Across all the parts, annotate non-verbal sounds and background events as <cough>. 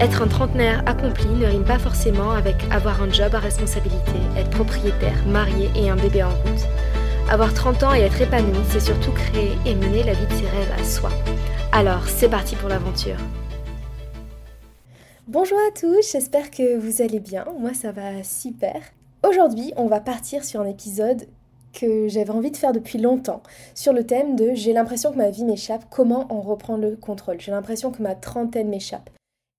Être un trentenaire accompli ne rime pas forcément avec avoir un job à responsabilité, être propriétaire, marié et un bébé en route. Avoir 30 ans et être épanoui, c'est surtout créer et mener la vie de ses rêves à soi. Alors, c'est parti pour l'aventure. Bonjour à tous, j'espère que vous allez bien. Moi, ça va super. Aujourd'hui, on va partir sur un épisode que j'avais envie de faire depuis longtemps sur le thème de j'ai l'impression que ma vie m'échappe, comment en reprendre le contrôle? J'ai l'impression que ma trentaine m'échappe.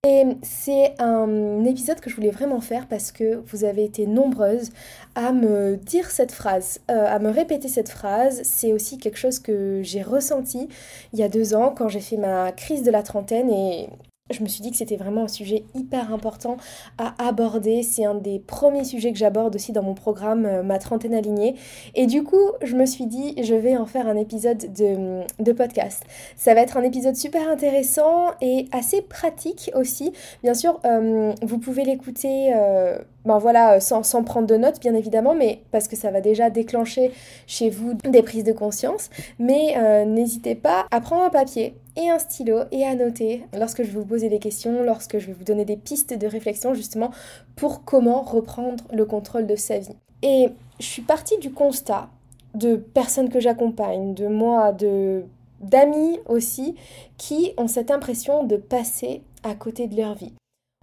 Et c'est un épisode que je voulais vraiment faire parce que vous avez été nombreuses à me dire cette phrase, euh, à me répéter cette phrase. C'est aussi quelque chose que j'ai ressenti il y a deux ans quand j'ai fait ma crise de la trentaine et je me suis dit que c'était vraiment un sujet hyper important à aborder. C'est un des premiers sujets que j'aborde aussi dans mon programme euh, Ma trentaine alignée. Et du coup, je me suis dit, je vais en faire un épisode de, podcast. Ça va être un épisode super intéressant et assez pratique aussi. Bien sûr, euh, vous pouvez l'écouter. Euh, ben voilà, sans, sans, prendre de notes bien évidemment, mais parce que ça va déjà déclencher chez vous des prises de conscience. Mais n'hésitez pas à prendre un papier, et un stylo et à noter lorsque je vais vous poser des questions, lorsque je vais vous donner des pistes de réflexion justement pour comment reprendre le contrôle de sa vie. Et je suis partie du constat de personnes que j'accompagne, de moi, de d'amis aussi, qui ont cette impression de passer à côté de leur vie.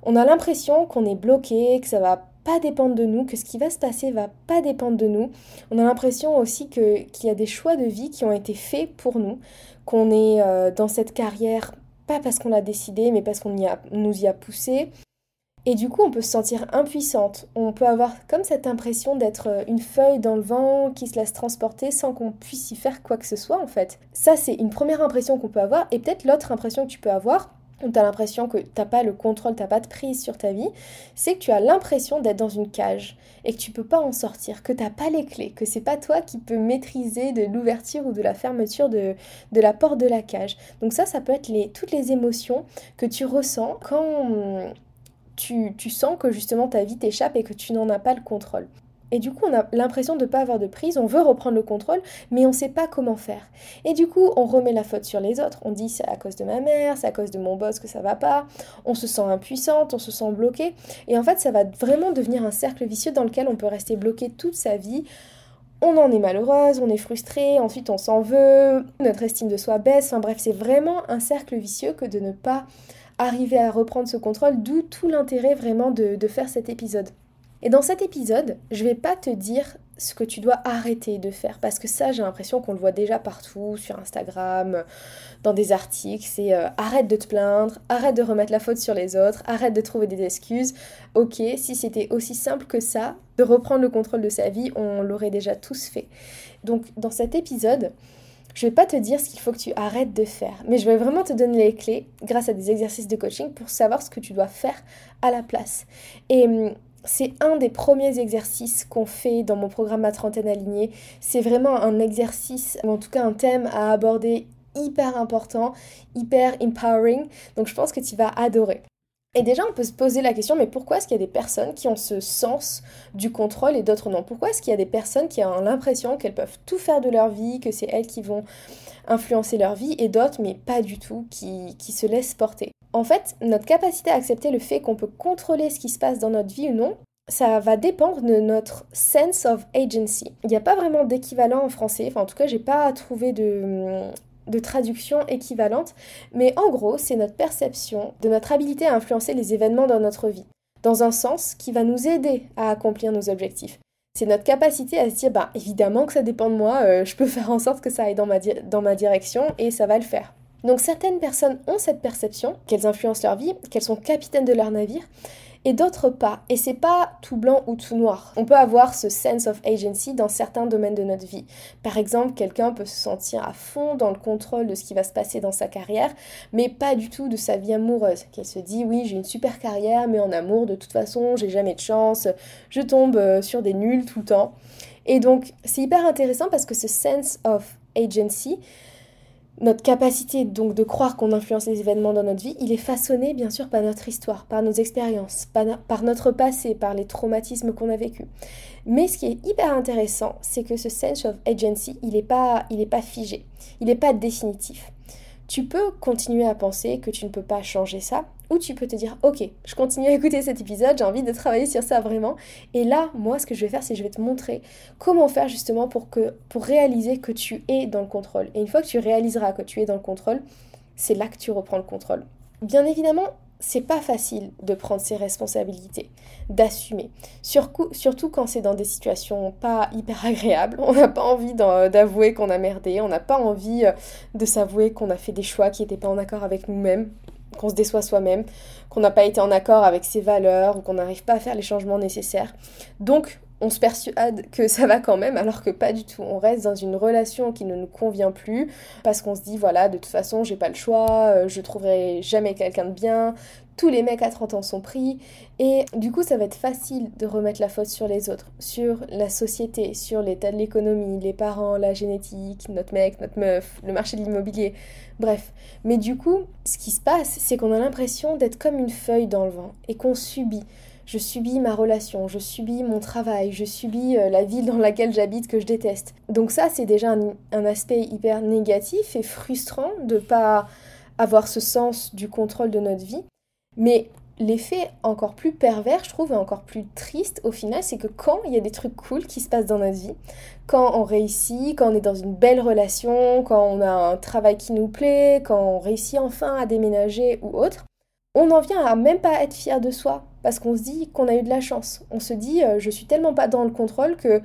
On a l'impression qu'on est bloqué, que ça va pas dépendre de nous, que ce qui va se passer va pas dépendre de nous. On a l'impression aussi que qu'il y a des choix de vie qui ont été faits pour nous, qu'on est euh, dans cette carrière pas parce qu'on l'a décidé, mais parce qu'on nous y a poussé. Et du coup, on peut se sentir impuissante. On peut avoir comme cette impression d'être euh, une feuille dans le vent qui se laisse transporter sans qu'on puisse y faire quoi que ce soit en fait. Ça, c'est une première impression qu'on peut avoir. Et peut-être l'autre impression que tu peux avoir, où tu as l'impression que tu n'as pas le contrôle, tu n'as pas de prise sur ta vie, c'est que tu as l'impression d'être dans une cage et que tu peux pas en sortir, que tu n'as pas les clés, que c'est pas toi qui peux maîtriser de l'ouverture ou de la fermeture de, la porte de la cage. Donc ça, ça peut être toutes les émotions que tu ressens quand tu sens que justement ta vie t'échappe et que tu n'en as pas le contrôle. Et du coup, on a l'impression de ne pas avoir de prise, on veut reprendre le contrôle, mais on ne sait pas comment faire. Et du coup, on remet la faute sur les autres. On dit c'est à cause de ma mère, c'est à cause de mon boss que ça va pas. On se sent impuissante, on se sent bloqué. Et en fait, ça va vraiment devenir un cercle vicieux dans lequel on peut rester bloqué toute sa vie on en est malheureuse, on est frustré, ensuite on s'en veut, notre estime de soi baisse, enfin bref, c'est vraiment un cercle vicieux que de ne pas arriver à reprendre ce contrôle, d'où tout l'intérêt vraiment de, de, faire cet épisode. Et dans cet épisode, je vais pas te dire ce que tu dois arrêter de faire parce que ça j'ai l'impression qu'on le voit déjà partout sur Instagram, dans des articles, c'est euh, arrête de te plaindre, arrête de remettre la faute sur les autres, arrête de trouver des excuses. OK, si c'était aussi simple que ça de reprendre le contrôle de sa vie, on l'aurait déjà tous fait. Donc dans cet épisode, je vais pas te dire ce qu'il faut que tu arrêtes de faire, mais je vais vraiment te donner les clés grâce à des exercices de coaching pour savoir ce que tu dois faire à la place. Et hum, c'est un des premiers exercices qu'on fait dans mon programme Ma trentaine alignée. C'est vraiment un exercice, ou en tout cas un thème à aborder hyper important, hyper empowering. Donc je pense que tu vas adorer. Et déjà, on peut se poser la question, mais pourquoi est-ce qu'il y a des personnes qui ont ce sens du contrôle et d'autres non? Pourquoi est-ce qu'il y a des personnes qui ont l'impression qu'elles peuvent tout faire de leur vie, que c'est elles qui vont influencer leur vie, et d'autres, mais pas du tout, qui, qui se laissent porter? En fait, notre capacité à accepter le fait qu'on peut contrôler ce qui se passe dans notre vie ou non, ça va dépendre de notre sense of agency. Il n'y a pas vraiment d'équivalent en français, enfin en tout cas j'ai pas trouvé de, traduction équivalente, mais en gros c'est notre perception de notre habilité à influencer les événements dans notre vie, dans un sens qui va nous aider à accomplir nos objectifs. C'est notre capacité à se dire, bah évidemment que ça dépend de moi, euh, je peux <laughs> faire en sorte que ça aille dans ma, dans ma direction et ça va le faire. Donc certaines personnes ont cette perception qu'elles influencent leur vie, qu'elles sont capitaines de leur navire, et d'autres pas. Et c'est pas tout blanc ou tout noir. On peut avoir ce sense of agency dans certains domaines de notre vie. Par exemple, quelqu'un peut se sentir à fond dans le contrôle de ce qui va se passer dans sa carrière, mais pas du tout de sa vie amoureuse. Qu'elle se dit oui, j'ai une super carrière, mais en amour, de toute façon, j'ai jamais de chance, je tombe euh, sur des nuls tout le temps. Et donc, c'est hyper intéressant parce que ce sense of agency, notre capacité donc de croire qu'on influence les événements dans notre vie, il est façonné bien sûr par notre histoire, par nos expériences, par, notre passé, par les traumatismes qu'on a vécus. Mais ce qui est hyper intéressant, c'est que ce sense of agency, il n'est pas, il pas figé, il n'est pas définitif. Tu peux continuer à penser que tu ne peux pas changer ça, tu peux te dire, ok, je continue à écouter cet épisode, j'ai envie de travailler sur ça vraiment. Et là, moi, ce que je vais faire, c'est je vais te montrer comment faire justement pour, que, pour réaliser que tu es dans le contrôle. Et une fois que tu réaliseras que tu es dans le contrôle, c'est là que tu reprends le contrôle. Bien évidemment, c'est pas facile de prendre ses responsabilités, d'assumer. Surtout quand c'est dans des situations pas hyper agréables. <laughs> On n'a pas envie d'avouer qu'on a merdé, on n'a pas envie euh, de s'avouer qu'on a fait des choix qui n'étaient pas en accord avec nous-mêmes qu'on se déçoit soi-même, qu'on n'a pas été en accord avec ses valeurs ou qu'on n'arrive pas à faire les changements nécessaires. Donc, on se persuade que <laughs> ça va quand même, alors que pas du tout. On reste dans une relation qui ne nous convient plus parce qu'on se dit voilà, de toute façon, j'ai pas le choix, euh, je trouverai jamais quelqu'un de bien, tous les mecs à 30 ans sont pris. Et du coup, ça va être facile de remettre la faute sur les autres, sur la société, sur l'état de l'économie, les parents, la génétique, notre mec, notre meuf, le marché de l'immobilier, bref. Mais du coup, ce qui se passe, c'est qu'on a l'impression d'être comme une feuille dans le vent et qu'on subit. Je subis ma relation, je subis mon travail, je subis euh, la ville dans laquelle j'habite que je déteste. Donc ça, c'est déjà un, aspect hyper négatif et frustrant de pas avoir ce sens du contrôle de notre vie. Mais l'effet encore plus pervers, je trouve, et encore plus triste au final, c'est que quand il y a des trucs cool qui se passent dans notre vie, quand on réussit, quand on est dans une belle relation, quand on a un travail qui nous plaît, quand on réussit enfin à déménager ou autre, on n'en vient à même pas être fier de soi parce qu'on se dit qu'on a eu de la chance. On se dit euh, je suis tellement pas dans le contrôle que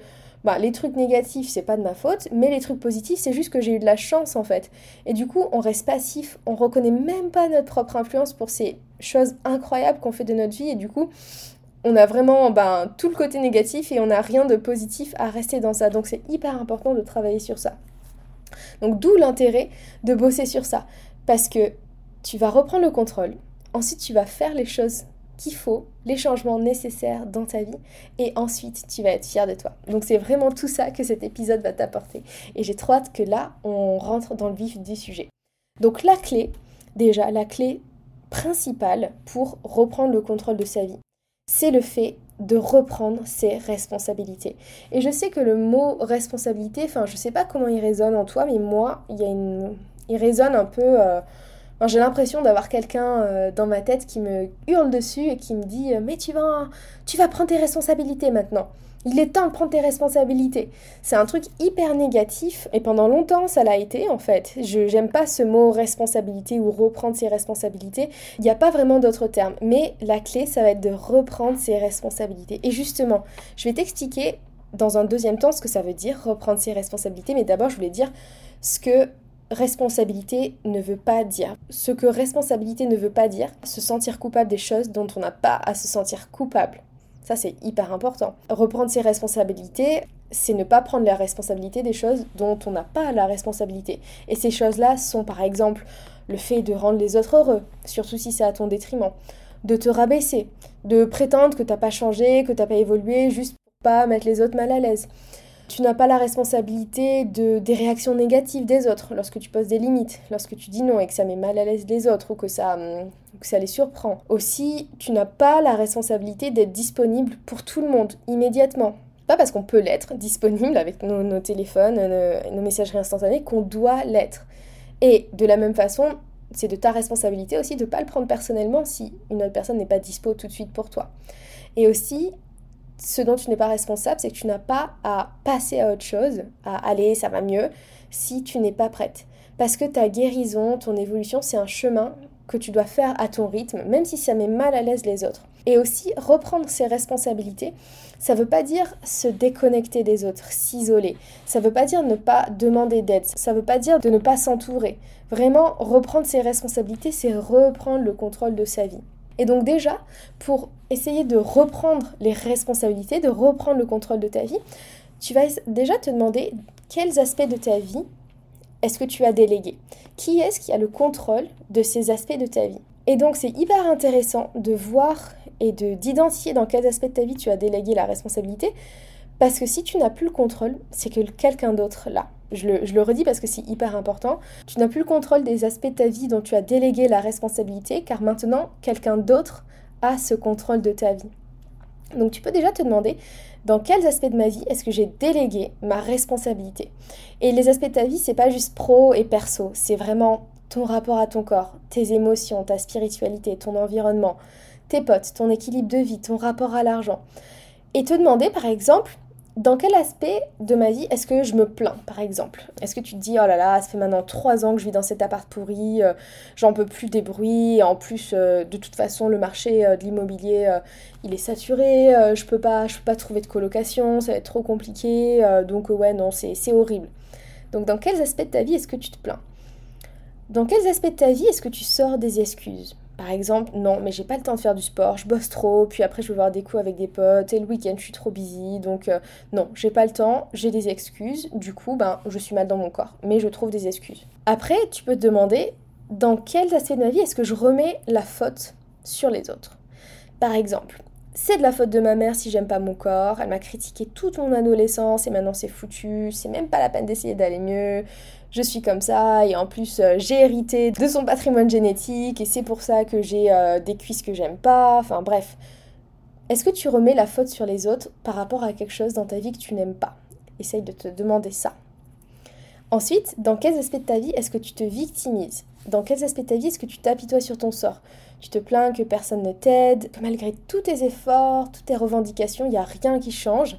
bah, les trucs négatifs, c'est pas de ma faute, mais les trucs positifs, c'est juste que j'ai eu de la chance en fait. Et du coup, on reste passif, on reconnaît même pas notre propre influence pour ces choses incroyables qu'on fait de notre vie, et du coup, on a vraiment ben, tout le côté négatif et on n'a rien de positif à rester dans ça. Donc c'est hyper important de travailler sur ça. Donc d'où l'intérêt de bosser sur ça. Parce que tu vas reprendre le contrôle, ensuite tu vas faire les choses qu'il faut, les changements nécessaires dans ta vie, et ensuite tu vas être fier de toi. Donc c'est vraiment tout ça que cet épisode va t'apporter. Et j'ai trop hâte que là, on rentre dans le vif du sujet. Donc la clé, déjà, la clé principale pour reprendre le contrôle de sa vie, c'est le fait de reprendre ses responsabilités. Et je sais que le mot responsabilité, enfin je sais pas comment il résonne en toi, mais moi, il y a une... il résonne un peu... Euh, j'ai l'impression d'avoir quelqu'un euh, dans ma tête qui me hurle dessus et qui me dit euh, Mais tu vas, tu vas prendre tes responsabilités maintenant. Il est temps de prendre tes responsabilités. C'est un truc hyper négatif et pendant longtemps ça l'a été en fait. Je j'aime pas ce mot responsabilité ou reprendre ses responsabilités. Il n'y a pas vraiment d'autre terme. Mais la clé ça va être de reprendre ses responsabilités. Et justement, je vais t'expliquer dans un deuxième temps ce que ça veut dire reprendre ses responsabilités. Mais d'abord je voulais dire ce que responsabilité ne veut pas dire. Ce que responsabilité ne veut pas dire, se sentir coupable des choses dont on n'a pas à se sentir coupable. Ça, c'est hyper important. Reprendre ses responsabilités, c'est ne pas prendre la responsabilité des choses dont on n'a pas la responsabilité. Et ces choses-là sont par exemple le fait de rendre les autres heureux, surtout si c'est à ton détriment, de te rabaisser, de prétendre que t'as pas changé, que t'as pas évolué juste pour pas mettre les autres mal à l'aise, tu n'as pas la responsabilité de, des réactions négatives des autres lorsque tu poses des limites, lorsque tu dis non et que ça met mal à l'aise les autres ou que ça, hum, que ça les surprend. Aussi, tu n'as pas la responsabilité d'être disponible pour tout le monde immédiatement. Pas parce qu'on peut l'être disponible avec nos, téléphones, nos, nos messageries instantanées, qu'on doit l'être. Et de la même façon, c'est de ta responsabilité aussi de ne pas le prendre personnellement si une autre personne n'est pas dispo tout de suite pour toi. Et aussi, ce dont tu n'es pas responsable, c'est que tu n'as pas à passer à autre chose, à aller, ça va mieux, si tu n'es pas prête. Parce que ta guérison, ton évolution, c'est un chemin que tu dois faire à ton rythme, même si ça met mal à l'aise les autres. Et aussi, reprendre ses responsabilités, ça ne veut pas dire se déconnecter des autres, s'isoler. Ça ne veut pas dire ne pas demander d'aide. Ça ne veut pas dire de ne pas s'entourer. Vraiment, reprendre ses responsabilités, c'est reprendre le contrôle de sa vie. Et donc déjà, pour essayer de reprendre les responsabilités, de reprendre le contrôle de ta vie, tu vas déjà te demander quels aspects de ta vie est-ce que tu as délégué Qui est-ce qui a le contrôle de ces aspects de ta vie? Et donc c'est hyper intéressant de voir et de d'identifier dans quels aspects de ta vie tu as délégué la responsabilité Parce que si tu n'as plus le contrôle, c'est que quelqu'un d'autre l'a. Je le, redis parce que c'est hyper important. Tu n'as plus le contrôle des aspects de ta vie dont tu as délégué la responsabilité, car maintenant, quelqu'un d'autre a ce contrôle de ta vie. Donc tu peux déjà te demander dans quels aspects de ma vie est-ce que j'ai délégué ma responsabilité? Et les aspects de ta vie, c'est pas juste pro et perso, c'est vraiment ton rapport à ton corps, tes émotions, ta spiritualité, ton environnement, tes potes, ton équilibre de vie, ton rapport à l'argent. Et te demander par exemple dans quel aspect de ma vie est-ce que je me plains, par exemple? Est-ce que tu te dis, oh là là, ça fait maintenant trois ans que je vis dans cet appart pourri, euh, j'en peux plus des bruits, en plus, euh, de toute façon, le marché euh, de l'immobilier, il est saturé, je peux pas, je peux pas trouver de colocation, ça va être trop compliqué, donc ouais, non, c'est horrible. Donc dans quels aspects de ta vie est-ce que tu te plains? Dans quels aspects de ta vie est-ce que tu sors des excuses? Par exemple, non, mais j'ai pas le temps de faire du sport, je bosse trop, puis après je vais voir des coups avec des potes, et le week-end je suis trop busy, donc euh, non, j'ai pas le temps, j'ai des excuses, du coup, ben, je suis mal dans mon corps, mais je trouve des excuses. Après, tu peux te demander, dans quels aspects de ma vie est-ce que je remets la faute sur les autres? Par exemple, c'est de la faute de ma mère si j'aime pas mon corps, elle m'a critiqué toute mon adolescence et maintenant c'est foutu, c'est même pas la peine d'essayer d'aller mieux, je suis comme ça et en plus euh, j'ai hérité de son patrimoine génétique et c'est pour ça que j'ai euh, des cuisses que j'aime pas, enfin bref. Est-ce que tu remets la faute sur les autres par rapport à quelque chose dans ta vie que tu n'aimes pas? Essaye de te demander ça. Ensuite, dans quels aspects de ta vie est-ce que tu te victimises? Dans quels aspects de ta vie est-ce que tu t'apitoies sur ton sort? Tu te plains que personne ne t'aide, que malgré tous tes efforts, toutes tes revendications, il n'y a rien qui change.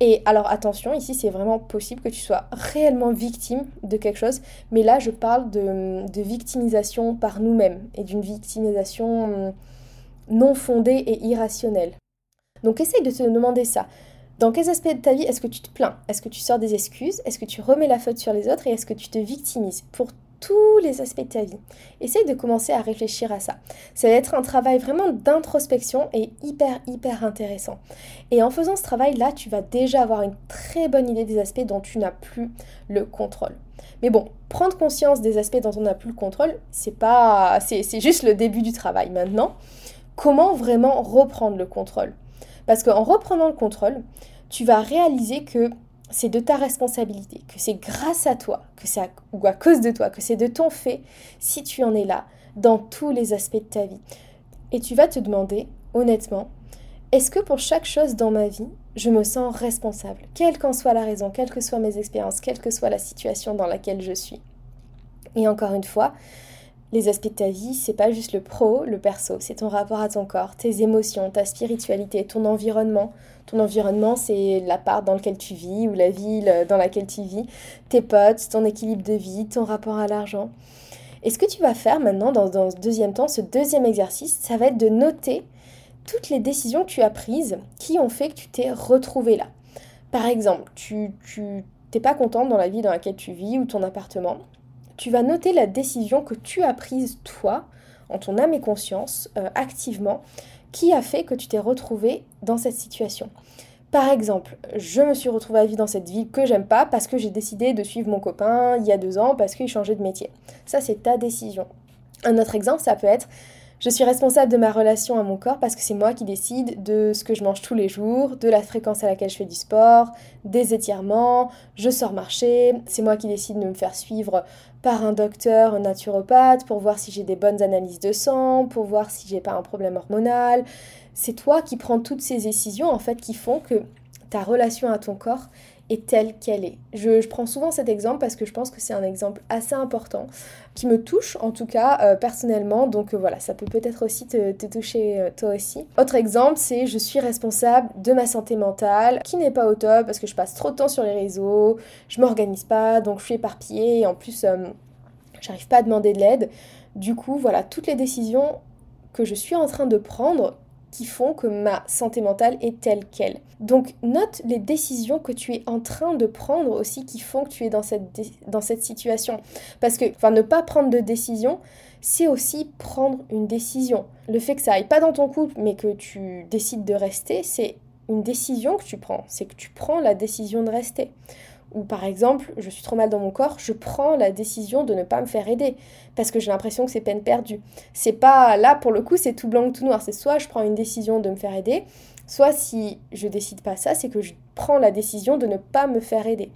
Et alors attention, ici c'est vraiment possible que tu sois réellement victime de quelque chose, mais là je parle de, victimisation par nous-mêmes et d'une victimisation hum, non fondée et irrationnelle. Donc essaye de te demander ça. Dans quels aspects de ta vie est-ce que tu te plains? Est-ce que tu sors des excuses? Est-ce que tu remets la faute sur les autres? Et est-ce que tu te victimises? Pour tous les aspects de ta vie Essaye de commencer à réfléchir à ça. Ça va être un travail vraiment d'introspection et hyper, hyper intéressant. Et en faisant ce travail-là, tu vas déjà avoir une très bonne idée des aspects dont tu n'as plus le contrôle. Mais bon, prendre conscience des aspects dont on n'a plus le contrôle, c'est pas, c'est juste le début du travail. Maintenant, comment vraiment reprendre le contrôle? Parce qu'en reprenant le contrôle, tu vas réaliser que c'est de ta responsabilité, que c'est grâce à toi, que c'est ou à cause de toi, que c'est de ton fait si tu en es là dans tous les aspects de ta vie. Et tu vas te demander, honnêtement, est-ce que pour chaque chose dans ma vie, je me sens responsable, quelle qu'en soit la raison, quelles que soient mes expériences, quelle que soit la situation dans laquelle je suis? Et encore une fois, les aspects de ta vie, c'est pas juste le pro, le perso, c'est ton rapport à ton corps, tes émotions, ta spiritualité, ton environnement. Ton environnement, c'est la part dans laquelle tu vis ou la ville dans laquelle tu vis, tes potes, ton équilibre de vie, ton rapport à l'argent. Et ce que tu vas faire maintenant dans, dans ce deuxième temps, ce deuxième exercice, ça va être de noter toutes les décisions que tu as prises qui ont fait que tu t'es retrouvé là. Par exemple, tu, tu t'es pas contente dans la vie dans laquelle tu vis ou ton appartement tu vas noter la décision que tu as prise toi, en ton âme et conscience, euh, activement, qui a fait que tu t'es retrouvé dans cette situation. Par exemple, je me suis retrouvée à vivre dans cette ville que j'aime pas parce que j'ai décidé de suivre mon copain il y a deux ans parce qu'il changeait de métier. Ça, c'est ta décision. Un autre exemple, ça peut être je suis responsable de ma relation à mon corps parce que c'est moi qui décide de ce que je mange tous les jours, de la fréquence à laquelle je fais du sport, des étirements, je sors marcher, c'est moi qui décide de me faire suivre par un docteur, un naturopathe, pour voir si j'ai des bonnes analyses de sang, pour voir si j'ai pas un problème hormonal. C'est toi qui prends toutes ces décisions en fait qui font que ta relation à ton corps est telle qu'elle est. Je, prends souvent cet exemple parce que je pense que c'est un exemple assez important, qui me touche en tout cas euh, personnellement, donc euh, voilà, ça peut peut-être aussi te, toucher euh, toi aussi. Autre exemple, c'est je suis responsable de ma santé mentale, qui n'est pas au top parce que je passe trop de temps sur les réseaux, je m'organise pas, donc je suis éparpillée, et en plus, j'arrive pas à demander de l'aide. Du coup, voilà, toutes les décisions que je suis en train de prendre qui font que ma santé mentale est telle qu'elle. Donc note les décisions que tu es en train de prendre aussi qui font que tu es dans cette, situation. Parce que ne pas prendre de décision, c'est aussi prendre une décision. Le fait que ça aille pas dans ton couple mais que tu décides de rester, c'est une décision que tu prends. C'est que tu prends la décision de rester. Ou par exemple, je suis trop mal dans mon corps, je prends la décision de ne pas me faire aider parce que j'ai l'impression que c'est peine perdue. C'est pas là pour le coup, c'est tout blanc ou tout noir. C'est soit je prends une décision de me faire aider, soit si je décide pas ça, c'est que je prends la décision de ne pas me faire aider.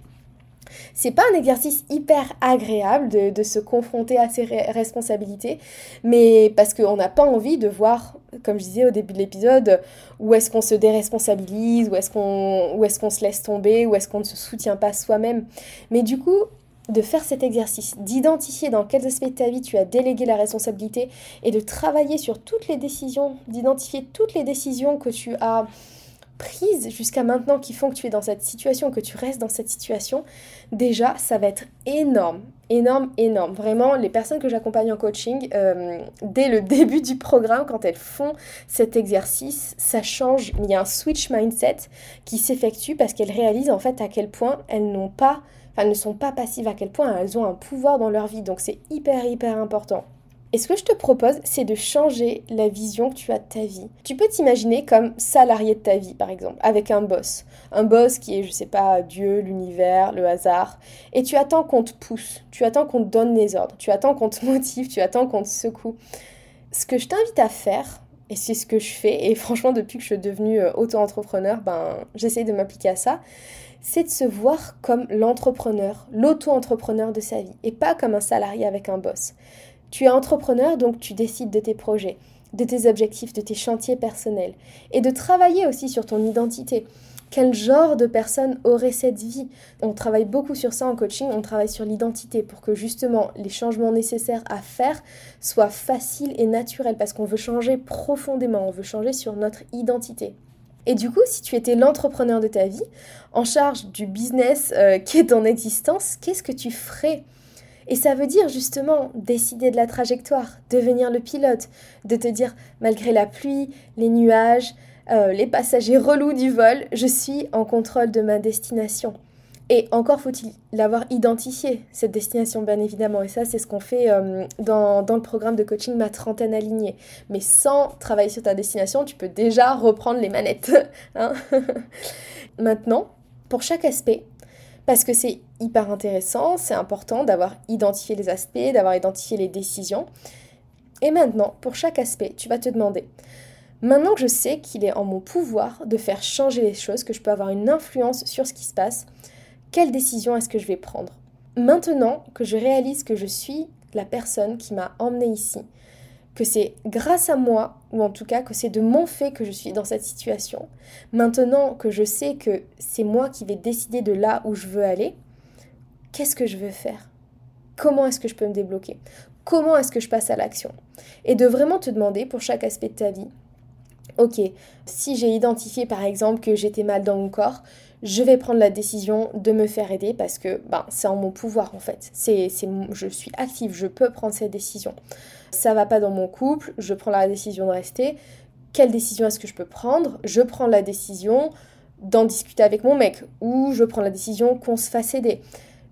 C'est pas un exercice hyper agréable de, se confronter à ses responsabilités, mais parce qu'on n'a pas envie de voir, comme je disais au début de l'épisode, où est-ce qu'on se déresponsabilise, où est-ce qu'on se laisse tomber, où est-ce qu'on ne se soutient pas soi-même. Mais du coup, de faire cet exercice, d'identifier dans quels aspects de ta vie tu as délégué la responsabilité et de travailler sur toutes les décisions, d'identifier toutes les décisions que tu as prises jusqu'à maintenant qui font que tu es dans cette situation, que tu restes dans cette situation, déjà, ça va être énorme, énorme, énorme. Vraiment, les personnes que j'accompagne en coaching, euh, dès le <laughs> début du programme, quand elles font cet exercice, ça change. Il y a un switch mindset qui s'effectue parce qu'elles réalisent en fait à quel point elles n'ont pas, elles ne sont pas passives, à quel point elles ont un pouvoir dans leur vie. Donc c'est hyper, hyper important. Et ce que je te propose, c'est de changer la vision que tu as de ta vie. Tu peux t'imaginer comme salarié de ta vie, par exemple, avec un boss. Un boss qui est, je sais pas, Dieu, l'univers, le hasard. Et tu attends qu'on te pousse, tu attends qu'on te donne les ordres, tu attends qu'on te <laughs> motive, tu attends qu'on te secoue. Ce que je t'invite à faire, et c'est ce que je fais, et franchement, depuis que je suis devenue euh, auto-entrepreneur, ben, j'essaie de m'appliquer à ça c'est de se voir comme l'entrepreneur, l'auto-entrepreneur de sa vie, et pas comme un salarié avec un boss. Tu es entrepreneur, donc tu décides de tes projets, de tes objectifs, de tes chantiers personnels, et de travailler aussi sur ton identité. Quel genre de personne aurait cette vie? On travaille beaucoup sur ça en coaching, on travaille sur l'identité pour que justement les changements nécessaires à faire soient faciles et naturels, parce qu'on veut changer profondément, on veut changer sur notre identité. Et du coup, si tu étais l'entrepreneur de ta vie, en charge du business euh, qui est en existence, qu'est-ce que tu ferais? Et ça veut dire justement décider de la trajectoire, devenir le pilote, de te dire malgré la pluie, les nuages, euh, les passagers relous du vol, je suis en contrôle de ma destination. Et encore faut-il l'avoir identifié, cette destination, bien évidemment. Et ça, c'est ce qu'on fait euh, dans, dans, le programme de coaching Ma trentaine alignée. Mais sans travailler sur ta destination, tu peux déjà reprendre les manettes. <laughs> Hein. <laughs> Maintenant, pour chaque aspect, parce que c'est hyper intéressant, c'est important d'avoir identifié les aspects, d'avoir identifié les décisions. Et maintenant, pour chaque aspect, tu vas te demander, maintenant que je sais qu'il est en mon pouvoir de faire changer les choses, que je peux avoir une influence sur ce qui se passe, quelle décision est-ce que je vais prendre? Maintenant que je réalise que je suis la personne qui m'a emmené ici, que c'est grâce à moi, ou en tout cas que c'est de mon fait que je suis dans cette situation, maintenant que je sais que c'est moi qui vais décider de là où je veux aller, qu'est-ce que je veux faire? Comment est-ce que je peux me débloquer? Comment est-ce que je passe à l'action? Et de vraiment te demander pour chaque aspect de ta vie, ok, si j'ai identifié par exemple que j'étais mal dans mon corps, je vais prendre la décision de me faire aider parce que ben, c'est en mon pouvoir en fait. C'est, je suis active, je peux prendre cette décision ça va pas dans mon couple, je prends la décision de rester. Quelle décision est-ce que je peux prendre? Je prends la décision d'en discuter avec mon mec ou je prends la décision qu'on se fasse aider.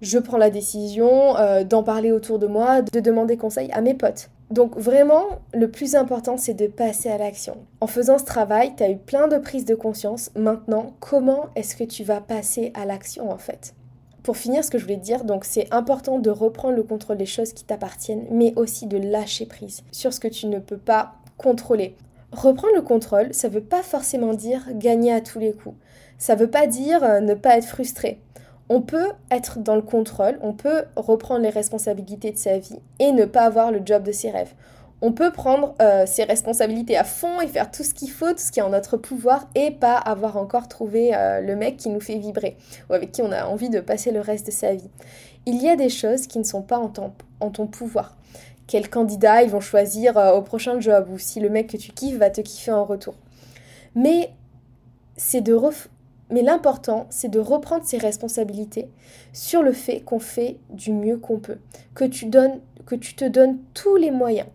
Je prends la décision euh, d'en parler autour de moi, de demander conseil à mes potes. Donc vraiment, le plus important, c'est de passer à l'action. En faisant ce travail, tu as eu plein de prises de conscience. Maintenant, comment est-ce que tu vas passer à l'action en fait? Pour finir, ce que je voulais dire, donc c'est important de reprendre le contrôle des choses qui t'appartiennent, mais aussi de lâcher prise sur ce que tu ne peux pas contrôler. Reprendre le contrôle, ça ne veut pas forcément dire gagner à tous les coups. Ça ne veut pas dire euh, ne pas être frustré. On peut être dans le contrôle, on peut reprendre les responsabilités de sa vie et ne pas avoir le job de ses rêves on peut prendre euh, ses responsabilités à fond et faire tout ce qu'il faut, tout ce qui est en notre pouvoir et pas avoir encore trouvé euh, le mec qui nous fait vibrer ou avec qui on a envie de passer le reste de sa vie. Il y a des choses qui ne sont pas en ton, pouvoir. Quel candidat ils vont choisir euh, au prochain job ou si le mec que tu kiffes va te kiffer en retour. Mais c'est de mais l'important, c'est de reprendre ses responsabilités sur le fait qu'on fait du mieux qu'on peut, que tu donnes que tu te donnes tous les moyens.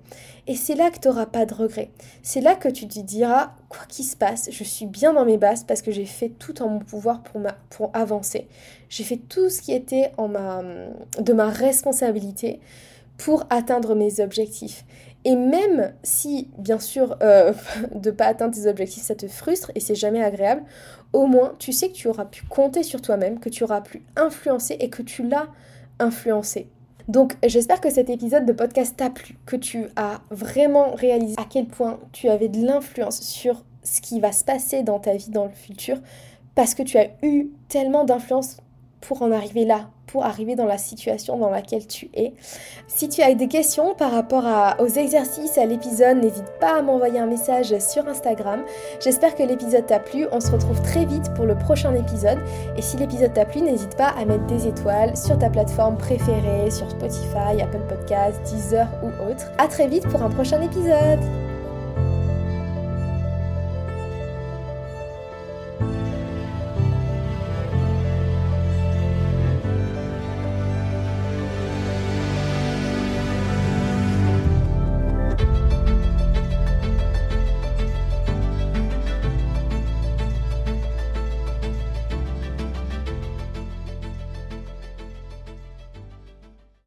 Et c'est là que tu n'auras pas de regrets. C'est là que tu te diras, quoi qu'il se passe, je suis bien dans mes bases parce que j'ai fait tout en mon pouvoir pour, avancer. J'ai fait tout ce qui était de ma responsabilité pour atteindre mes objectifs. Et même si, bien sûr, euh, <laughs> de pas atteindre tes objectifs, ça te frustre et c'est jamais agréable, au moins tu sais que tu auras pu compter sur toi-même, que tu auras pu influencer et que tu l'as influencé. Donc j'espère que cet épisode de podcast t'a plu, que tu as vraiment réalisé à quel point tu avais de l'influence sur ce qui va se passer dans ta vie dans le futur, parce que tu as eu tellement d'influence pour en arriver là, pour arriver dans la situation dans laquelle tu es. Si tu as des questions par rapport aux exercices, à l'épisode, n'hésite pas à m'envoyer un message sur Instagram. J'espère que l'épisode t'a plu. On se retrouve très vite pour le prochain épisode. Et si l'épisode t'a plu, n'hésite pas à mettre des étoiles sur ta plateforme préférée, sur Spotify, Apple Podcasts, Deezer ou autre. A très vite pour un prochain épisode.